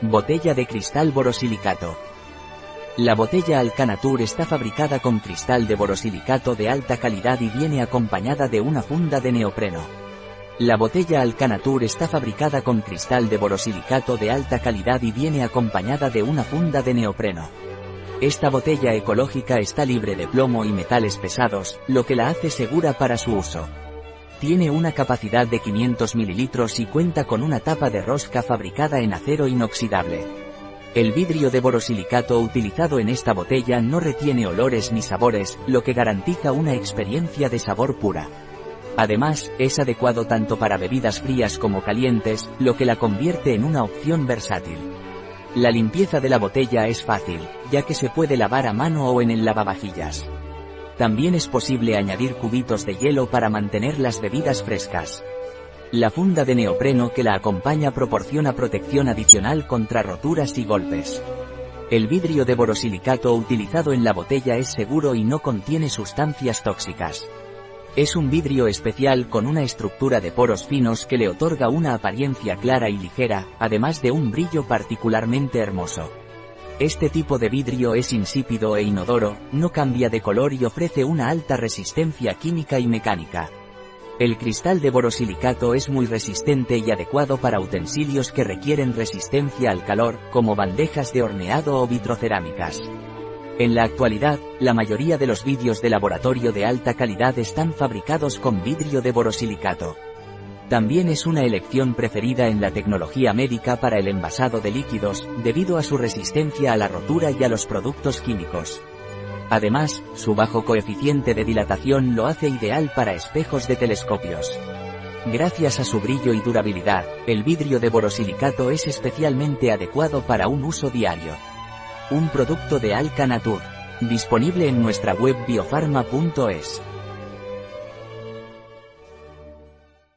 Botella de cristal borosilicato. La botella Alcanatur está fabricada con cristal de borosilicato de alta calidad y viene acompañada de una funda de neopreno. La botella Alcanatur está fabricada con cristal de borosilicato de alta calidad y viene acompañada de una funda de neopreno. Esta botella ecológica está libre de plomo y metales pesados, lo que la hace segura para su uso. Tiene una capacidad de 500 mililitros y cuenta con una tapa de rosca fabricada en acero inoxidable. El vidrio de borosilicato utilizado en esta botella no retiene olores ni sabores, lo que garantiza una experiencia de sabor pura. Además, es adecuado tanto para bebidas frías como calientes, lo que la convierte en una opción versátil. La limpieza de la botella es fácil, ya que se puede lavar a mano o en el lavavajillas. También es posible añadir cubitos de hielo para mantener las bebidas frescas. La funda de neopreno que la acompaña proporciona protección adicional contra roturas y golpes. El vidrio de borosilicato utilizado en la botella es seguro y no contiene sustancias tóxicas. Es un vidrio especial con una estructura de poros finos que le otorga una apariencia clara y ligera, además de un brillo particularmente hermoso. Este tipo de vidrio es insípido e inodoro, no cambia de color y ofrece una alta resistencia química y mecánica. El cristal de borosilicato es muy resistente y adecuado para utensilios que requieren resistencia al calor, como bandejas de horneado o vitrocerámicas. En la actualidad, la mayoría de los vidrios de laboratorio de alta calidad están fabricados con vidrio de borosilicato. También es una elección preferida en la tecnología médica para el envasado de líquidos, debido a su resistencia a la rotura y a los productos químicos. Además, su bajo coeficiente de dilatación lo hace ideal para espejos de telescopios. Gracias a su brillo y durabilidad, el vidrio de borosilicato es especialmente adecuado para un uso diario. Un producto de Alcanatur. Disponible en nuestra web biofarma.es.